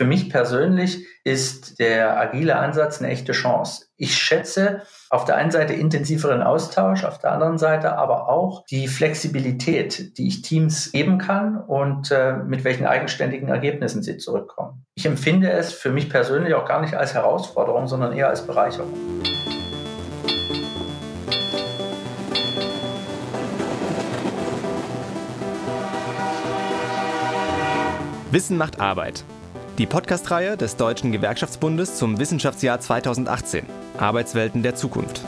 Für mich persönlich ist der agile Ansatz eine echte Chance. Ich schätze auf der einen Seite intensiveren Austausch, auf der anderen Seite aber auch die Flexibilität, die ich Teams geben kann und äh, mit welchen eigenständigen Ergebnissen sie zurückkommen. Ich empfinde es für mich persönlich auch gar nicht als Herausforderung, sondern eher als Bereicherung. Wissen macht Arbeit. Die Podcast-Reihe des Deutschen Gewerkschaftsbundes zum Wissenschaftsjahr 2018. Arbeitswelten der Zukunft.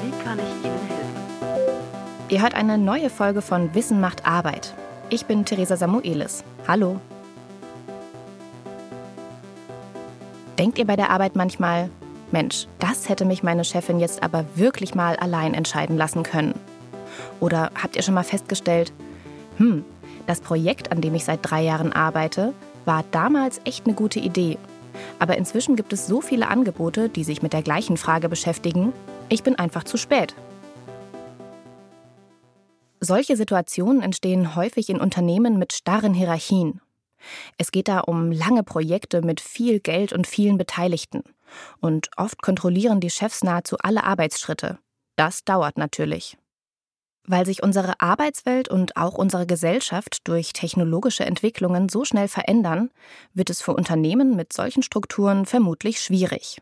Wie kann ich Ihnen helfen? Ihr hört eine neue Folge von Wissen macht Arbeit. Ich bin Theresa Samuelis. Hallo. Denkt ihr bei der Arbeit manchmal, Mensch, das hätte mich meine Chefin jetzt aber wirklich mal allein entscheiden lassen können. Oder habt ihr schon mal festgestellt, hm, das Projekt, an dem ich seit drei Jahren arbeite, war damals echt eine gute Idee. Aber inzwischen gibt es so viele Angebote, die sich mit der gleichen Frage beschäftigen. Ich bin einfach zu spät. Solche Situationen entstehen häufig in Unternehmen mit starren Hierarchien. Es geht da um lange Projekte mit viel Geld und vielen Beteiligten. Und oft kontrollieren die Chefs nahezu alle Arbeitsschritte. Das dauert natürlich. Weil sich unsere Arbeitswelt und auch unsere Gesellschaft durch technologische Entwicklungen so schnell verändern, wird es für Unternehmen mit solchen Strukturen vermutlich schwierig.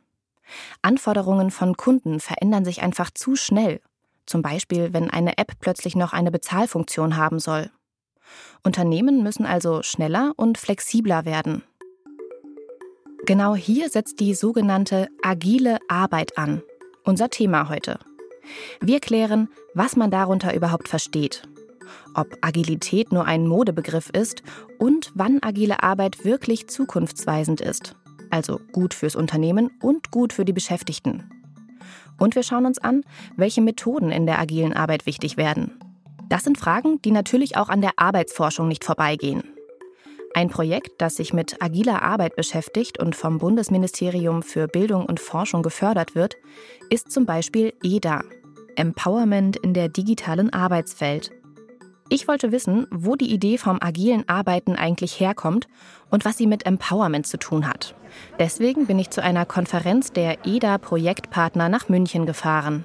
Anforderungen von Kunden verändern sich einfach zu schnell, zum Beispiel wenn eine App plötzlich noch eine Bezahlfunktion haben soll. Unternehmen müssen also schneller und flexibler werden. Genau hier setzt die sogenannte agile Arbeit an. Unser Thema heute. Wir klären, was man darunter überhaupt versteht, ob Agilität nur ein Modebegriff ist und wann agile Arbeit wirklich zukunftsweisend ist, also gut fürs Unternehmen und gut für die Beschäftigten. Und wir schauen uns an, welche Methoden in der agilen Arbeit wichtig werden. Das sind Fragen, die natürlich auch an der Arbeitsforschung nicht vorbeigehen. Ein Projekt, das sich mit agiler Arbeit beschäftigt und vom Bundesministerium für Bildung und Forschung gefördert wird, ist zum Beispiel EDA, Empowerment in der digitalen Arbeitswelt. Ich wollte wissen, wo die Idee vom agilen Arbeiten eigentlich herkommt und was sie mit Empowerment zu tun hat. Deswegen bin ich zu einer Konferenz der EDA-Projektpartner nach München gefahren.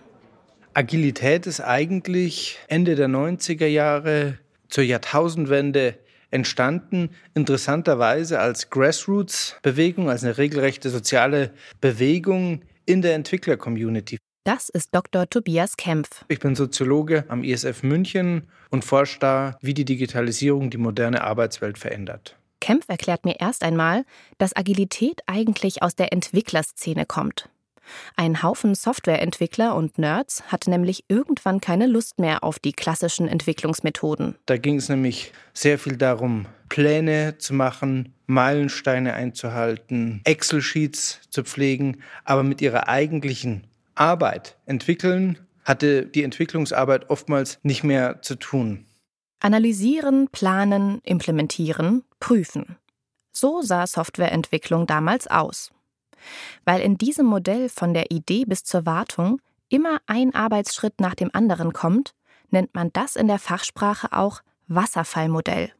Agilität ist eigentlich Ende der 90er Jahre zur Jahrtausendwende entstanden, interessanterweise als Grassroots-Bewegung, als eine regelrechte soziale Bewegung in der Entwickler-Community. Das ist Dr. Tobias Kempf. Ich bin Soziologe am ISF München und forsche da, wie die Digitalisierung die moderne Arbeitswelt verändert. Kempf erklärt mir erst einmal, dass Agilität eigentlich aus der Entwicklerszene kommt. Ein Haufen Softwareentwickler und Nerds hatte nämlich irgendwann keine Lust mehr auf die klassischen Entwicklungsmethoden. Da ging es nämlich sehr viel darum, Pläne zu machen, Meilensteine einzuhalten, Excel-Sheets zu pflegen, aber mit ihrer eigentlichen Arbeit entwickeln, hatte die Entwicklungsarbeit oftmals nicht mehr zu tun. Analysieren, planen, implementieren, prüfen. So sah Softwareentwicklung damals aus. Weil in diesem Modell von der Idee bis zur Wartung immer ein Arbeitsschritt nach dem anderen kommt, nennt man das in der Fachsprache auch Wasserfallmodell.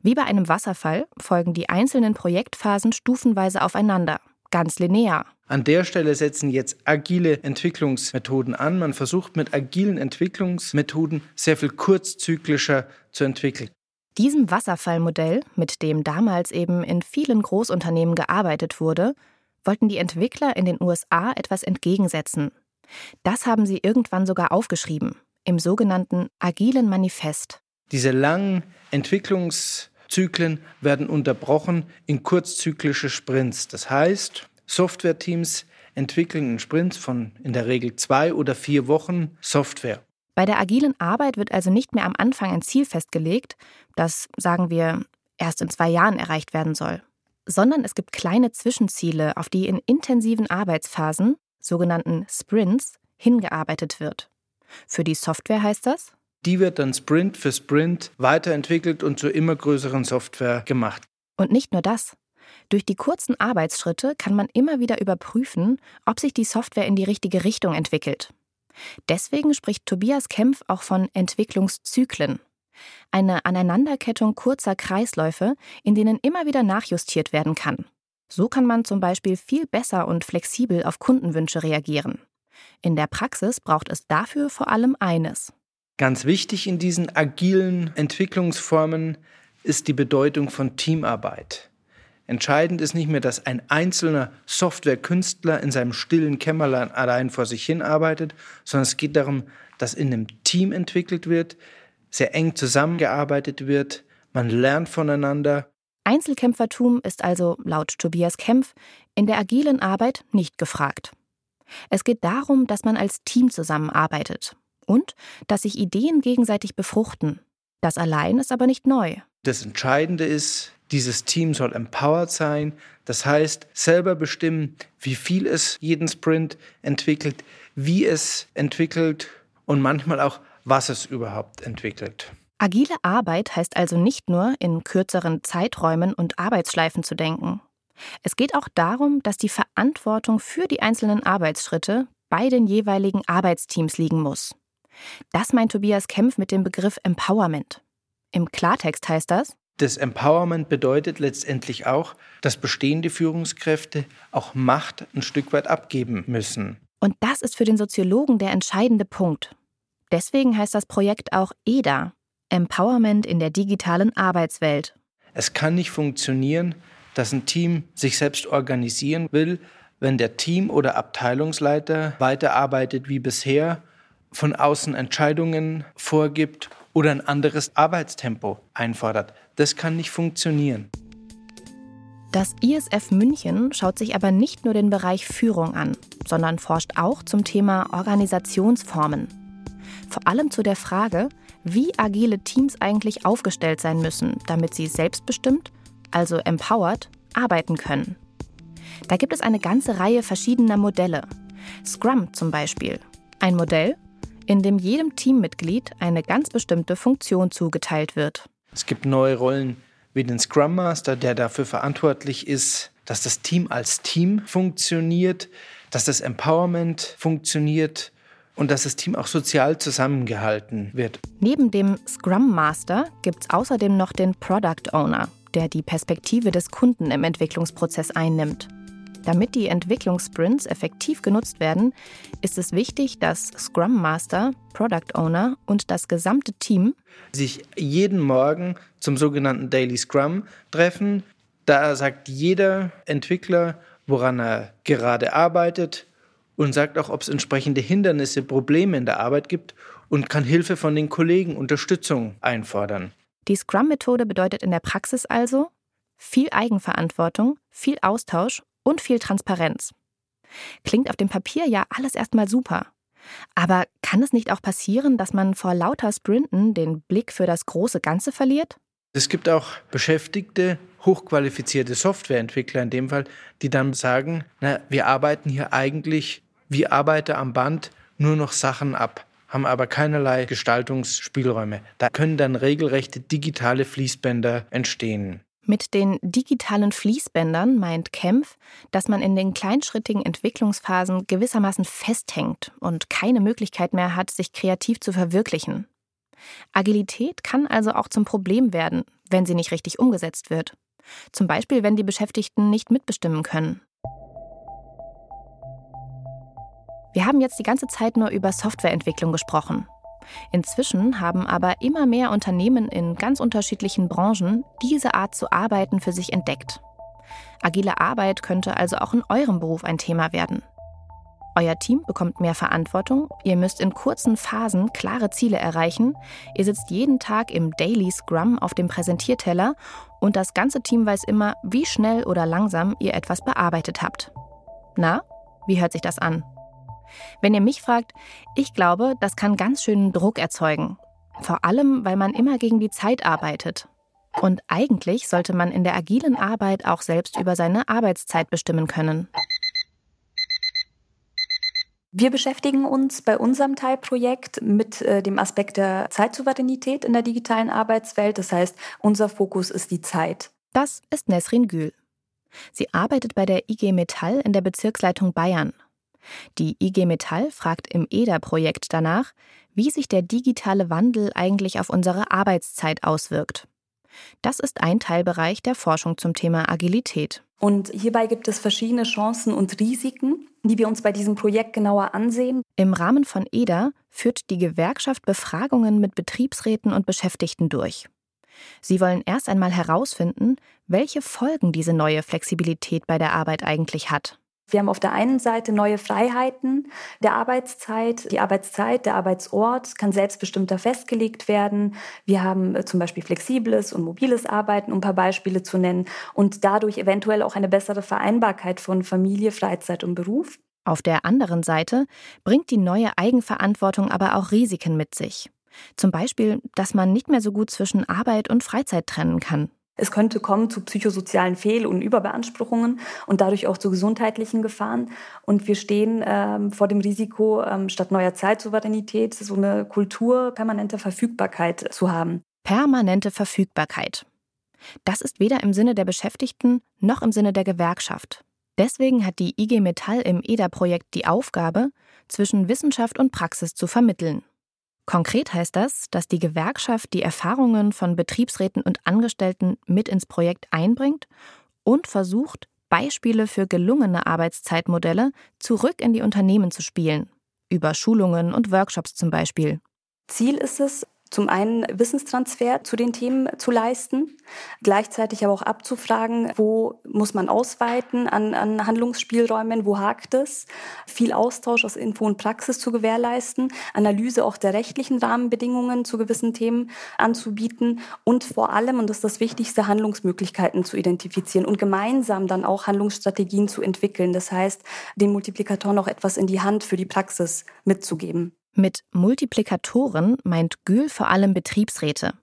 Wie bei einem Wasserfall folgen die einzelnen Projektphasen stufenweise aufeinander, ganz linear. An der Stelle setzen jetzt agile Entwicklungsmethoden an. Man versucht mit agilen Entwicklungsmethoden sehr viel kurzzyklischer zu entwickeln. Diesem Wasserfallmodell, mit dem damals eben in vielen Großunternehmen gearbeitet wurde, wollten die Entwickler in den USA etwas entgegensetzen. Das haben sie irgendwann sogar aufgeschrieben, im sogenannten Agilen Manifest. Diese langen Entwicklungszyklen werden unterbrochen in kurzzyklische Sprints. Das heißt, Softwareteams entwickeln in Sprints von in der Regel zwei oder vier Wochen Software. Bei der agilen Arbeit wird also nicht mehr am Anfang ein Ziel festgelegt, das, sagen wir, erst in zwei Jahren erreicht werden soll, sondern es gibt kleine Zwischenziele, auf die in intensiven Arbeitsphasen, sogenannten Sprints, hingearbeitet wird. Für die Software heißt das? Die wird dann Sprint für Sprint weiterentwickelt und zur immer größeren Software gemacht. Und nicht nur das. Durch die kurzen Arbeitsschritte kann man immer wieder überprüfen, ob sich die Software in die richtige Richtung entwickelt. Deswegen spricht Tobias Kempf auch von Entwicklungszyklen. Eine Aneinanderkettung kurzer Kreisläufe, in denen immer wieder nachjustiert werden kann. So kann man zum Beispiel viel besser und flexibel auf Kundenwünsche reagieren. In der Praxis braucht es dafür vor allem eines. Ganz wichtig in diesen agilen Entwicklungsformen ist die Bedeutung von Teamarbeit. Entscheidend ist nicht mehr, dass ein einzelner Softwarekünstler in seinem stillen Kämmerlein allein vor sich hin arbeitet, sondern es geht darum, dass in einem Team entwickelt wird, sehr eng zusammengearbeitet wird, man lernt voneinander. Einzelkämpfertum ist also laut Tobias Kempf in der agilen Arbeit nicht gefragt. Es geht darum, dass man als Team zusammenarbeitet und dass sich Ideen gegenseitig befruchten. Das allein ist aber nicht neu. Das Entscheidende ist, dieses Team soll empowered sein, das heißt selber bestimmen, wie viel es jeden Sprint entwickelt, wie es entwickelt und manchmal auch, was es überhaupt entwickelt. Agile Arbeit heißt also nicht nur, in kürzeren Zeiträumen und Arbeitsschleifen zu denken. Es geht auch darum, dass die Verantwortung für die einzelnen Arbeitsschritte bei den jeweiligen Arbeitsteams liegen muss. Das meint Tobias Kempf mit dem Begriff Empowerment. Im Klartext heißt das, das Empowerment bedeutet letztendlich auch, dass bestehende Führungskräfte auch Macht ein Stück weit abgeben müssen. Und das ist für den Soziologen der entscheidende Punkt. Deswegen heißt das Projekt auch EDA, Empowerment in der digitalen Arbeitswelt. Es kann nicht funktionieren, dass ein Team sich selbst organisieren will, wenn der Team- oder Abteilungsleiter weiterarbeitet wie bisher, von außen Entscheidungen vorgibt oder ein anderes Arbeitstempo einfordert. Das kann nicht funktionieren. Das ISF München schaut sich aber nicht nur den Bereich Führung an, sondern forscht auch zum Thema Organisationsformen. Vor allem zu der Frage, wie agile Teams eigentlich aufgestellt sein müssen, damit sie selbstbestimmt also empowered, arbeiten können. Da gibt es eine ganze Reihe verschiedener Modelle. Scrum zum Beispiel. Ein Modell, in dem jedem Teammitglied eine ganz bestimmte Funktion zugeteilt wird. Es gibt neue Rollen wie den Scrum Master, der dafür verantwortlich ist, dass das Team als Team funktioniert, dass das Empowerment funktioniert und dass das Team auch sozial zusammengehalten wird. Neben dem Scrum Master gibt es außerdem noch den Product Owner der die Perspektive des Kunden im Entwicklungsprozess einnimmt. Damit die Entwicklungssprints effektiv genutzt werden, ist es wichtig, dass Scrum Master, Product Owner und das gesamte Team sich jeden Morgen zum sogenannten Daily Scrum treffen. Da sagt jeder Entwickler, woran er gerade arbeitet und sagt auch, ob es entsprechende Hindernisse, Probleme in der Arbeit gibt und kann Hilfe von den Kollegen, Unterstützung einfordern. Die Scrum-Methode bedeutet in der Praxis also viel Eigenverantwortung, viel Austausch und viel Transparenz. Klingt auf dem Papier ja alles erstmal super. Aber kann es nicht auch passieren, dass man vor lauter Sprinten den Blick für das große Ganze verliert? Es gibt auch Beschäftigte, hochqualifizierte Softwareentwickler in dem Fall, die dann sagen, na, wir arbeiten hier eigentlich wie Arbeiter am Band nur noch Sachen ab haben aber keinerlei Gestaltungsspielräume. Da können dann regelrechte digitale Fließbänder entstehen. Mit den digitalen Fließbändern meint Kempf, dass man in den kleinschrittigen Entwicklungsphasen gewissermaßen festhängt und keine Möglichkeit mehr hat, sich kreativ zu verwirklichen. Agilität kann also auch zum Problem werden, wenn sie nicht richtig umgesetzt wird. Zum Beispiel, wenn die Beschäftigten nicht mitbestimmen können. Wir haben jetzt die ganze Zeit nur über Softwareentwicklung gesprochen. Inzwischen haben aber immer mehr Unternehmen in ganz unterschiedlichen Branchen diese Art zu arbeiten für sich entdeckt. Agile Arbeit könnte also auch in eurem Beruf ein Thema werden. Euer Team bekommt mehr Verantwortung, ihr müsst in kurzen Phasen klare Ziele erreichen, ihr sitzt jeden Tag im Daily Scrum auf dem Präsentierteller und das ganze Team weiß immer, wie schnell oder langsam ihr etwas bearbeitet habt. Na, wie hört sich das an? Wenn ihr mich fragt, ich glaube, das kann ganz schönen Druck erzeugen. Vor allem, weil man immer gegen die Zeit arbeitet. Und eigentlich sollte man in der agilen Arbeit auch selbst über seine Arbeitszeit bestimmen können. Wir beschäftigen uns bei unserem Teilprojekt mit äh, dem Aspekt der Zeitsouveränität in der digitalen Arbeitswelt. Das heißt, unser Fokus ist die Zeit. Das ist Nesrin Gül. Sie arbeitet bei der IG Metall in der Bezirksleitung Bayern Die IG Metall fragt im EDA-Projekt danach, wie sich der digitale Wandel eigentlich auf unsere Arbeitszeit auswirkt. Das ist ein Teilbereich der Forschung zum Thema Agilität. Und hierbei gibt es verschiedene Chancen und Risiken, die wir uns bei diesem Projekt genauer ansehen. Im Rahmen von EDA führt die Gewerkschaft Befragungen mit Betriebsräten und Beschäftigten durch. Sie wollen erst einmal herausfinden, welche Folgen diese neue Flexibilität bei der Arbeit eigentlich hat. Wir haben auf der einen Seite neue Freiheiten der Arbeitszeit. Die Arbeitszeit, der Arbeitsort kann selbstbestimmter festgelegt werden. Wir haben äh, zum Beispiel flexibles und mobiles Arbeiten, um ein paar Beispiele zu nennen, und dadurch eventuell auch eine bessere Vereinbarkeit von Familie, Freizeit und Beruf. Auf der anderen Seite bringt die neue Eigenverantwortung aber auch Risiken mit sich. Zum Beispiel, dass man nicht mehr so gut zwischen Arbeit und Freizeit trennen kann. Es könnte kommen zu psychosozialen Fehl- und Überbeanspruchungen und dadurch auch zu gesundheitlichen Gefahren. Und wir stehen ähm, vor dem Risiko, ähm, statt neuer Zeitsouveränität so eine Kultur permanenter Verfügbarkeit zu haben. Permanente Verfügbarkeit. Das ist weder im Sinne der Beschäftigten noch im Sinne der Gewerkschaft. Deswegen hat die IG Metall im EDA-Projekt die Aufgabe, zwischen Wissenschaft und Praxis zu vermitteln. Konkret heißt das, dass die Gewerkschaft die Erfahrungen von Betriebsräten und Angestellten mit ins Projekt einbringt und versucht, Beispiele für gelungene Arbeitszeitmodelle zurück in die Unternehmen zu spielen, über Schulungen und Workshops zum Beispiel. Ziel ist es, zum einen Wissenstransfer zu den Themen zu leisten, gleichzeitig aber auch abzufragen, wo muss man ausweiten an, an Handlungsspielräumen, wo hakt es, viel Austausch aus Info und Praxis zu gewährleisten, Analyse auch der rechtlichen Rahmenbedingungen zu gewissen Themen anzubieten und vor allem, und das ist das Wichtigste, Handlungsmöglichkeiten zu identifizieren und gemeinsam dann auch Handlungsstrategien zu entwickeln. Das heißt, den Multiplikatoren auch etwas in die Hand für die Praxis mitzugeben. Mit Multiplikatoren meint Gül vor allem Betriebsräte.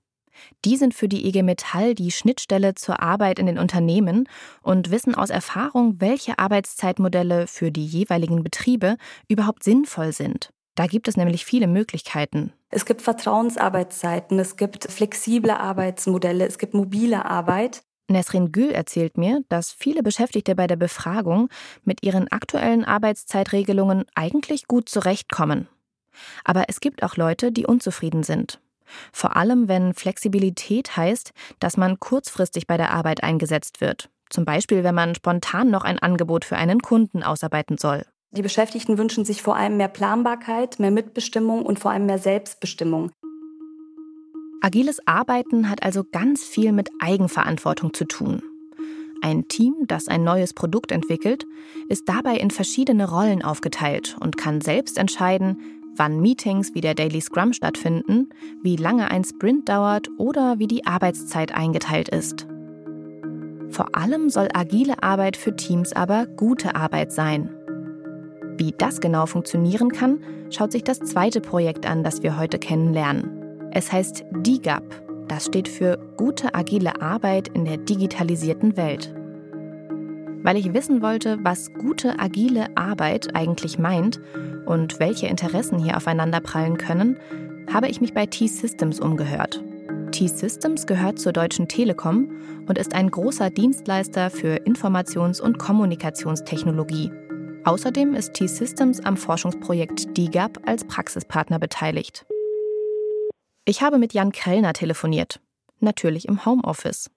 Die sind für die IG Metall die Schnittstelle zur Arbeit in den Unternehmen und wissen aus Erfahrung, welche Arbeitszeitmodelle für die jeweiligen Betriebe überhaupt sinnvoll sind. Da gibt es nämlich viele Möglichkeiten. Es gibt Vertrauensarbeitszeiten, es gibt flexible Arbeitsmodelle, es gibt mobile Arbeit. Nesrin Gül erzählt mir, dass viele Beschäftigte bei der Befragung mit ihren aktuellen Arbeitszeitregelungen eigentlich gut zurechtkommen. Aber es gibt auch Leute, die unzufrieden sind. Vor allem, wenn Flexibilität heißt, dass man kurzfristig bei der Arbeit eingesetzt wird. Zum Beispiel, wenn man spontan noch ein Angebot für einen Kunden ausarbeiten soll. Die Beschäftigten wünschen sich vor allem mehr Planbarkeit, mehr Mitbestimmung und vor allem mehr Selbstbestimmung. Agiles Arbeiten hat also ganz viel mit Eigenverantwortung zu tun. Ein Team, das ein neues Produkt entwickelt, ist dabei in verschiedene Rollen aufgeteilt und kann selbst entscheiden, wann Meetings wie der Daily Scrum stattfinden, wie lange ein Sprint dauert oder wie die Arbeitszeit eingeteilt ist. Vor allem soll agile Arbeit für Teams aber gute Arbeit sein. Wie das genau funktionieren kann, schaut sich das zweite Projekt an, das wir heute kennenlernen. Es heißt DIGAP. Das steht für gute agile Arbeit in der digitalisierten Welt. Weil ich wissen wollte, was gute agile Arbeit eigentlich meint und welche Interessen hier aufeinanderprallen können, habe ich mich bei T-Systems umgehört. T-Systems gehört zur Deutschen Telekom und ist ein großer Dienstleister für Informations- und Kommunikationstechnologie. Außerdem ist T-Systems am Forschungsprojekt DIGAP als Praxispartner beteiligt. Ich habe mit Jan Krellner telefoniert, natürlich im Homeoffice.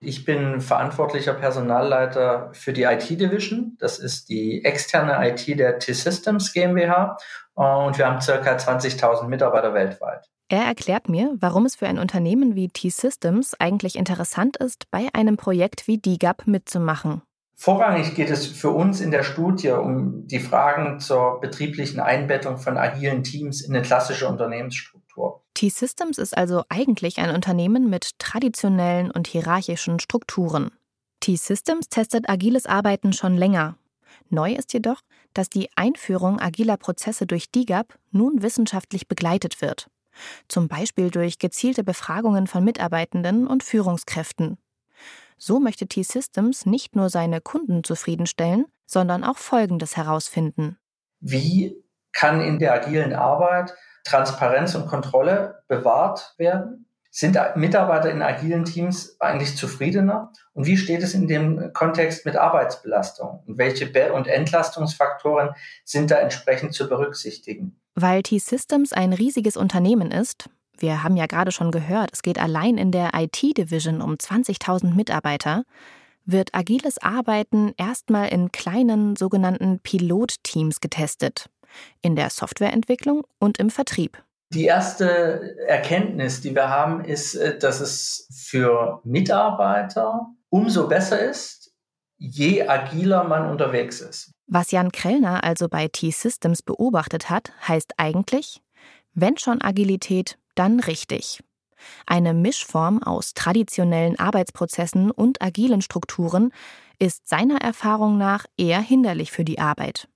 Ich bin verantwortlicher Personalleiter für die IT-Division. Das ist die externe IT der T-Systems GmbH. Und wir haben circa 20.000 Mitarbeiter weltweit. Er erklärt mir, warum es für ein Unternehmen wie T-Systems eigentlich interessant ist, bei einem Projekt wie DIGAP mitzumachen. Vorrangig geht es für uns in der Studie um die Fragen zur betrieblichen Einbettung von agilen Teams in eine klassische Unternehmensstruktur. T-Systems ist also eigentlich ein Unternehmen mit traditionellen und hierarchischen Strukturen. T-Systems testet agiles Arbeiten schon länger. Neu ist jedoch, dass die Einführung agiler Prozesse durch DIGAP nun wissenschaftlich begleitet wird. Zum Beispiel durch gezielte Befragungen von Mitarbeitenden und Führungskräften. So möchte T-Systems nicht nur seine Kunden zufriedenstellen, sondern auch Folgendes herausfinden. Wie kann in der agilen Arbeit Transparenz und Kontrolle bewahrt werden? Sind Mitarbeiter in agilen Teams eigentlich zufriedener? Und wie steht es in dem Kontext mit Arbeitsbelastung? Und welche Be- und Entlastungsfaktoren sind da entsprechend zu berücksichtigen? Weil T-Systems ein riesiges Unternehmen ist, wir haben ja gerade schon gehört, es geht allein in der IT-Division um 20.000 Mitarbeiter, wird agiles Arbeiten erstmal in kleinen sogenannten Pilotteams getestet, in der Softwareentwicklung und im Vertrieb. Die erste Erkenntnis, die wir haben, ist, äh, dass es für Mitarbeiter umso besser ist, je agiler man unterwegs ist. Was Jan Krellner also bei T-Systems beobachtet hat, heißt eigentlich, wenn schon Agilität, dann richtig. Eine Mischform aus traditionellen Arbeitsprozessen und agilen Strukturen ist seiner Erfahrung nach eher hinderlich für die Arbeit.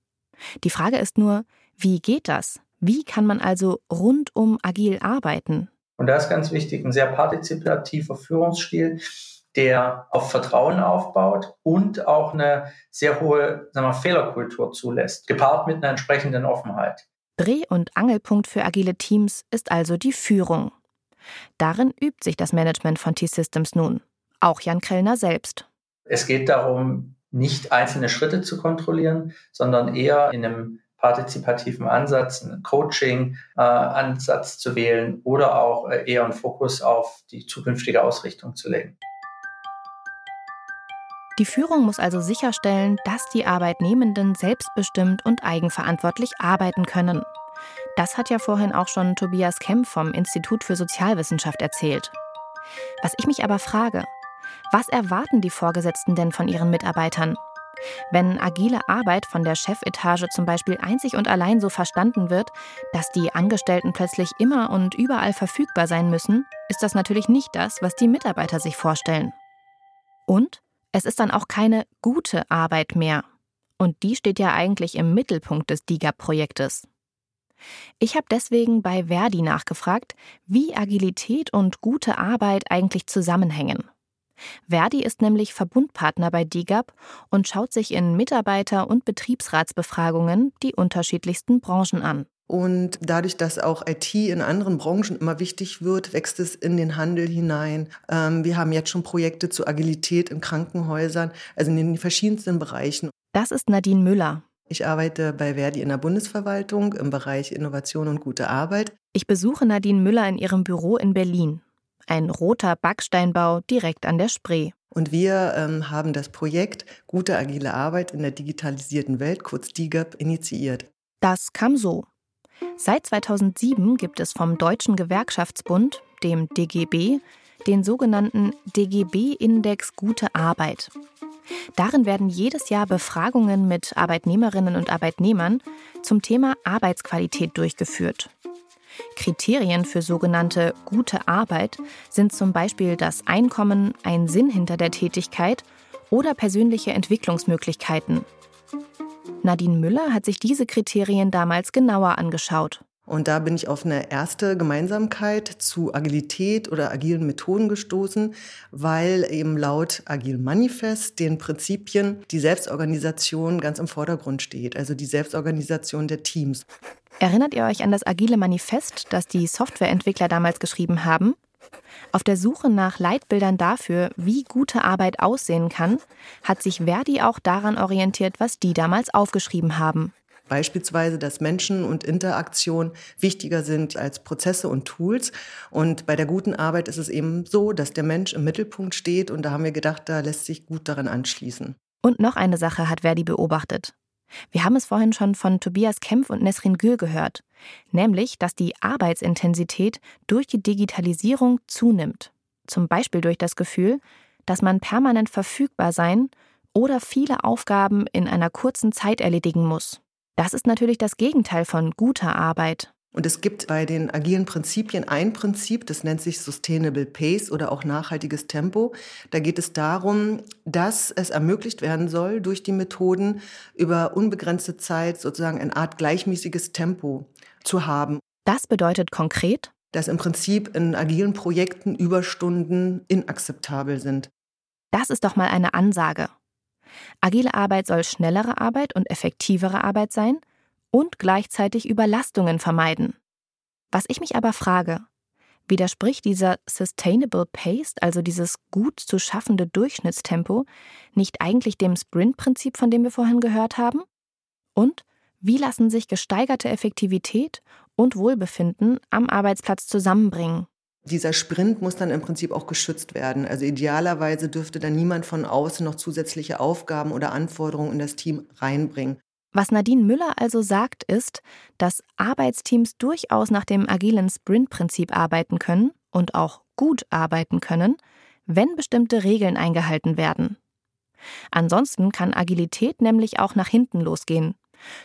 Die Frage ist nur, wie geht das? Wie kann man also rundum agil arbeiten? Und da ist ganz wichtig ein sehr partizipativer Führungsstil, der auf Vertrauen aufbaut und auch eine sehr hohe sagen wir, Fehlerkultur zulässt, gepaart mit einer entsprechenden Offenheit. Dreh- und Angelpunkt für agile Teams ist also die Führung. Darin übt sich das Management von T-Systems nun. Auch Jan Krellner selbst. Es geht darum, nicht einzelne Schritte zu kontrollieren, sondern eher in einem partizipativen Ansatz, einen Coaching-Ansatz zu wählen oder auch äh, eher einen Fokus auf die zukünftige Ausrichtung zu legen. Die Führung muss also sicherstellen, dass die Arbeitnehmenden selbstbestimmt und eigenverantwortlich arbeiten können. Das hat ja vorhin auch schon Tobias Kemp vom Institut für Sozialwissenschaft erzählt. Was ich mich aber frage, was erwarten die Vorgesetzten denn von ihren Mitarbeitern? Wenn agile Arbeit von der Chefetage zum Beispiel einzig und allein so verstanden wird, dass die Angestellten plötzlich immer und überall verfügbar sein müssen, ist das natürlich nicht das, was die Mitarbeiter sich vorstellen. Und es ist dann auch keine gute Arbeit mehr. Und die steht ja eigentlich im Mittelpunkt des DIGA-Projektes. Ich habe deswegen bei Verdi nachgefragt, wie Agilität und gute Arbeit eigentlich zusammenhängen. Verdi ist nämlich Verbundpartner bei DIGAP und schaut sich in Mitarbeiter- und Betriebsratsbefragungen die unterschiedlichsten Branchen an. Und dadurch, dass auch IT in anderen Branchen immer wichtig wird, wächst es in den Handel hinein. Ähm, wir haben jetzt schon Projekte zur Agilität in Krankenhäusern, also in den verschiedensten Bereichen. Das ist Nadine Müller. Ich arbeite bei Verdi in der Bundesverwaltung im Bereich Innovation und gute Arbeit. Ich besuche Nadine Müller in ihrem Büro in Berlin ein roter Backsteinbau direkt an der Spree. Und wir ähm, haben das Projekt Gute agile Arbeit in der digitalisierten Welt, kurz DIGAP, initiiert. Das kam so. Seit 2007 gibt es vom Deutschen Gewerkschaftsbund, dem DGB, den sogenannten DGB-Index Gute Arbeit. Darin werden jedes Jahr Befragungen mit Arbeitnehmerinnen und Arbeitnehmern zum Thema Arbeitsqualität durchgeführt. Kriterien für sogenannte gute Arbeit sind zum Beispiel das Einkommen, ein Sinn hinter der Tätigkeit oder persönliche Entwicklungsmöglichkeiten. Nadine Müller hat sich diese Kriterien damals genauer angeschaut. Und da bin ich auf eine erste Gemeinsamkeit zu Agilität oder agilen Methoden gestoßen, weil eben laut Agil Manifest den Prinzipien die Selbstorganisation ganz im Vordergrund steht, also die Selbstorganisation der Teams. Erinnert ihr euch an das agile Manifest, das die Softwareentwickler damals geschrieben haben? Auf der Suche nach Leitbildern dafür, wie gute Arbeit aussehen kann, hat sich Verdi auch daran orientiert, was die damals aufgeschrieben haben. Beispielsweise, dass Menschen und Interaktion wichtiger sind als Prozesse und Tools. Und bei der guten Arbeit ist es eben so, dass der Mensch im Mittelpunkt steht. Und da haben wir gedacht, da lässt sich gut daran anschließen. Und noch eine Sache hat Verdi beobachtet. Wir haben es vorhin schon von Tobias Kempf und Nesrin Gül gehört, nämlich, dass die Arbeitsintensität durch die Digitalisierung zunimmt. Zum Beispiel durch das Gefühl, dass man permanent verfügbar sein oder viele Aufgaben in einer kurzen Zeit erledigen muss. Das ist natürlich das Gegenteil von guter Arbeit. Und es gibt bei den agilen Prinzipien ein Prinzip, das nennt sich Sustainable Pace oder auch nachhaltiges Tempo. Da geht es darum, dass es ermöglicht werden soll, durch die Methoden über unbegrenzte Zeit sozusagen eine Art gleichmäßiges Tempo zu haben. Das bedeutet konkret, dass im Prinzip in agilen Projekten Überstunden inakzeptabel sind. Das ist doch mal eine Ansage. Agile Arbeit soll schnellere Arbeit und effektivere Arbeit sein und gleichzeitig Überlastungen vermeiden. Was ich mich aber frage, Widerspricht dieser Sustainable Pace, also dieses gut zu schaffende Durchschnittstempo, nicht eigentlich dem Sprint-Prinzip, von dem wir vorhin gehört haben? Und wie lassen sich gesteigerte Effektivität und Wohlbefinden am Arbeitsplatz zusammenbringen? Dieser Sprint muss dann im Prinzip auch geschützt werden. Also idealerweise dürfte dann niemand von außen noch zusätzliche Aufgaben oder Anforderungen in das Team reinbringen. Was Nadine Müller also sagt, ist, dass Arbeitsteams durchaus nach dem agilen Sprint-Prinzip arbeiten können und auch gut arbeiten können, wenn bestimmte Regeln eingehalten werden. Ansonsten kann Agilität nämlich auch nach hinten losgehen.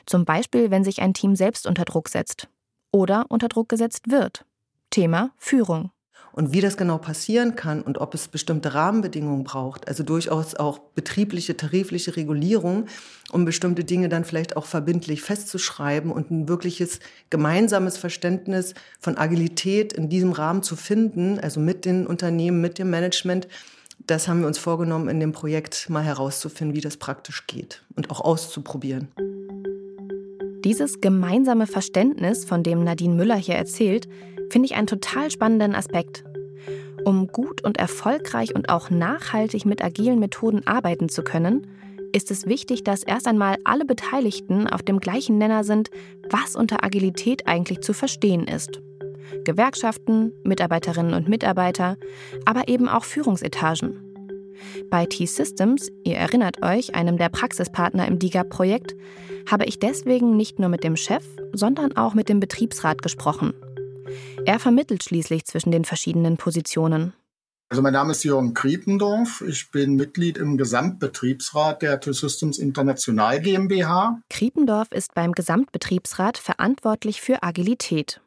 Zum Beispiel, wenn sich ein Team selbst unter Druck setzt oder unter Druck gesetzt wird. Thema Führung. Und wie das genau passieren kann und ob es bestimmte Rahmenbedingungen braucht, also durchaus auch betriebliche, tarifliche Regulierung, um bestimmte Dinge dann vielleicht auch verbindlich festzuschreiben und ein wirkliches gemeinsames Verständnis von Agilität in diesem Rahmen zu finden, also mit den Unternehmen, mit dem Management, das haben wir uns vorgenommen, in dem Projekt mal herauszufinden, wie das praktisch geht und auch auszuprobieren. Dieses gemeinsame Verständnis, von dem Nadine Müller hier erzählt, finde ich einen total spannenden Aspekt. Um gut und erfolgreich und auch nachhaltig mit agilen Methoden arbeiten zu können, ist es wichtig, dass erst einmal alle Beteiligten auf dem gleichen Nenner sind, was unter Agilität eigentlich zu verstehen ist. Gewerkschaften, Mitarbeiterinnen und Mitarbeiter, aber eben auch Führungsetagen. Bei T-Systems, ihr erinnert euch, einem der Praxispartner im DIGA-Projekt, habe ich deswegen nicht nur mit dem Chef, sondern auch mit dem Betriebsrat gesprochen. Er vermittelt schließlich zwischen den verschiedenen Positionen. Also mein Name ist Jürgen Kriependorf. Ich bin Mitglied im Gesamtbetriebsrat der T-Systems International GmbH. Kriependorf ist beim Gesamtbetriebsrat verantwortlich für Agilität.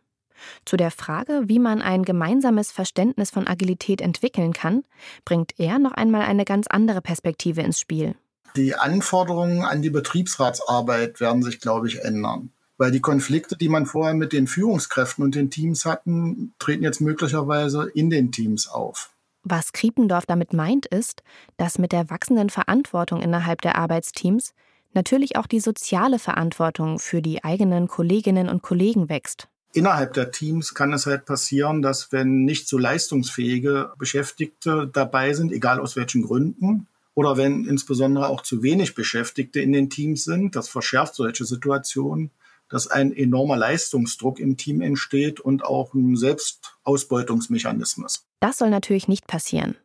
Zu der Frage, wie man ein gemeinsames Verständnis von Agilität entwickeln kann, bringt er noch einmal eine ganz andere Perspektive ins Spiel. Die Anforderungen an die Betriebsratsarbeit werden sich, glaube ich, ändern. Weil die Konflikte, die man vorher mit den Führungskräften und den Teams hatten, treten jetzt möglicherweise in den Teams auf. Was Kriependorf damit meint, ist, dass mit der wachsenden Verantwortung innerhalb der Arbeitsteams natürlich auch die soziale Verantwortung für die eigenen Kolleginnen und Kollegen wächst innerhalb der Teams kann es halt passieren, dass wenn nicht so leistungsfähige Beschäftigte dabei sind, egal aus welchen Gründen, oder wenn insbesondere auch zu wenig Beschäftigte in den Teams sind, das verschärft solche Situationen, dass ein enormer Leistungsdruck im Team entsteht und auch ein Selbstausbeutungsmechanismus. Das soll natürlich nicht passieren.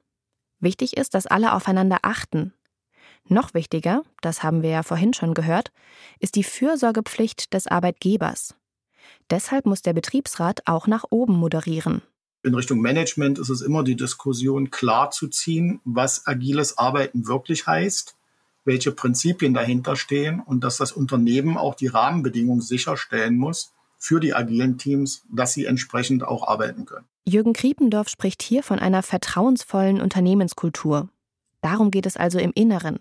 Wichtig ist, dass alle aufeinander achten. Noch wichtiger, das haben wir ja vorhin schon gehört, ist die Fürsorgepflicht des Arbeitgebers. Deshalb muss der Betriebsrat auch nach oben moderieren. In Richtung Management ist es immer die Diskussion klar zu ziehen, was agiles Arbeiten wirklich heißt, welche Prinzipien dahinter stehen und dass das Unternehmen auch die Rahmenbedingungen sicherstellen muss für die agilen Teams, dass sie entsprechend auch arbeiten können. Jürgen Kriependorf spricht hier von einer vertrauensvollen Unternehmenskultur. Darum geht es also im Inneren.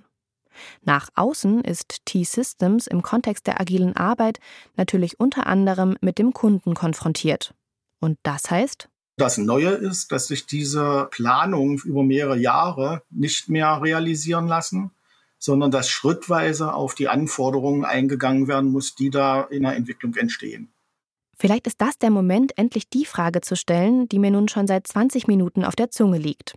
Nach außen ist T-Systems im Kontext der agilen Arbeit natürlich unter anderem mit dem Kunden konfrontiert. Und das heißt? Das Neue ist, dass sich diese Planungen über mehrere Jahre nicht mehr realisieren lassen, sondern dass schrittweise auf die Anforderungen eingegangen werden muss, die da in der Entwicklung entstehen. Vielleicht ist das der Moment, endlich die Frage zu stellen, die mir nun schon seit 20 Minuten auf der Zunge liegt.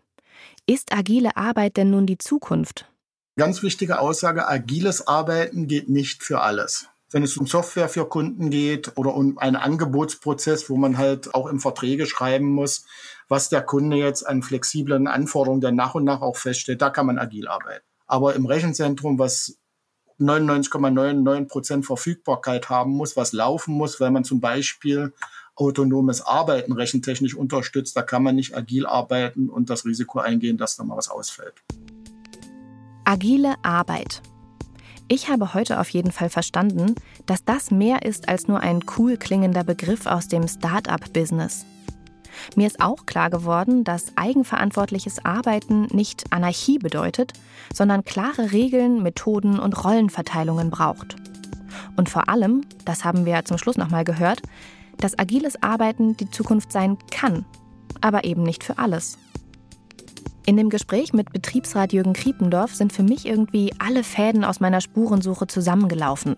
Ist agile Arbeit denn nun die Zukunft? Ganz wichtige Aussage, agiles Arbeiten geht nicht für alles. Wenn es um Software für Kunden geht oder um einen Angebotsprozess, wo man halt auch im Verträge schreiben muss, was der Kunde jetzt an flexiblen Anforderungen dann nach und nach auch feststellt, da kann man agil arbeiten. Aber im Rechenzentrum, was 99,99 Prozent Verfügbarkeit haben muss, was laufen muss, weil man zum Beispiel autonomes Arbeiten rechentechnisch unterstützt, da kann man nicht agil arbeiten und das Risiko eingehen, dass da mal was ausfällt. Agile Arbeit. Ich habe heute auf jeden Fall verstanden, dass das mehr ist als nur ein cool klingender Begriff aus dem Start-up-Business. Mir ist auch klar geworden, dass eigenverantwortliches Arbeiten nicht Anarchie bedeutet, sondern klare Regeln, Methoden und Rollenverteilungen braucht. Und vor allem, das haben wir zum Schluss nochmal gehört, dass agiles Arbeiten die Zukunft sein kann, aber eben nicht für alles. In dem Gespräch mit Betriebsrat Jürgen Kriependorf sind für mich irgendwie alle Fäden aus meiner Spurensuche zusammengelaufen.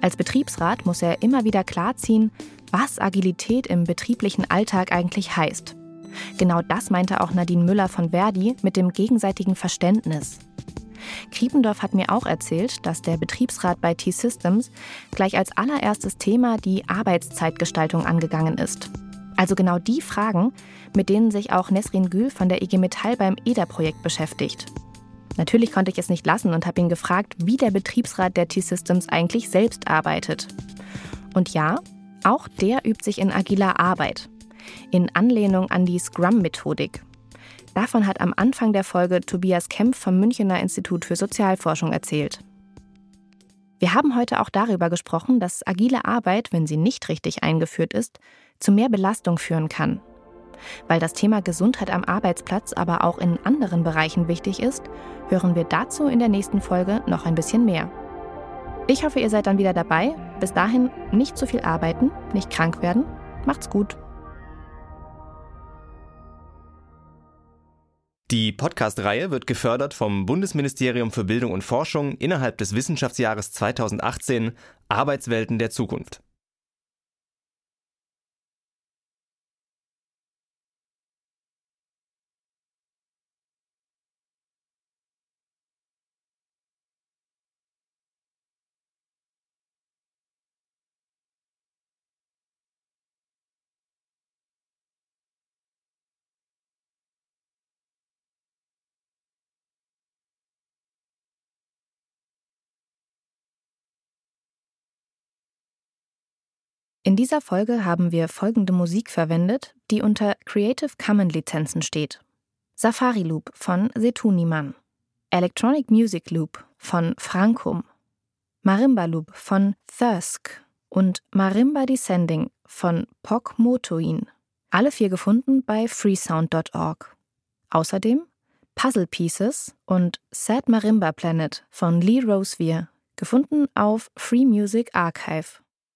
Als Betriebsrat muss er immer wieder klarziehen, was Agilität im betrieblichen Alltag eigentlich heißt. Genau das meinte auch Nadine Müller von Verdi mit dem gegenseitigen Verständnis. Kriependorf hat mir auch erzählt, dass der Betriebsrat bei T-Systems gleich als allererstes Thema die Arbeitszeitgestaltung angegangen ist. Also genau die Fragen, mit denen sich auch Nesrin Gül von der IG Metall beim EDA-Projekt beschäftigt. Natürlich konnte ich es nicht lassen und habe ihn gefragt, wie der Betriebsrat der T-Systems eigentlich selbst arbeitet. Und ja, auch der übt sich in agiler Arbeit, in Anlehnung an die Scrum-Methodik. Davon hat am Anfang der Folge Tobias Kempf vom Münchener Institut für Sozialforschung erzählt. Wir haben heute auch darüber gesprochen, dass agile Arbeit, wenn sie nicht richtig eingeführt ist, zu mehr Belastung führen kann. Weil das Thema Gesundheit am Arbeitsplatz aber auch in anderen Bereichen wichtig ist, hören wir dazu in der nächsten Folge noch ein bisschen mehr. Ich hoffe, ihr seid dann wieder dabei. Bis dahin nicht zu viel arbeiten, nicht krank werden. Macht's gut. Die Podcast-Reihe wird gefördert vom Bundesministerium für Bildung und Forschung innerhalb des Wissenschaftsjahres 2018 Arbeitswelten der Zukunft. In dieser Folge haben wir folgende Musik verwendet, die unter Creative Commons Lizenzen steht. Safari Loop von Setuniman, Electronic Music Loop von Frankum, Marimba Loop von Thirsk und Marimba Descending von Pok Motoin. Alle vier gefunden bei freesound.org. Außerdem Puzzle Pieces und Sad Marimba Planet von Lee Rosevier, gefunden auf Free Music Archive.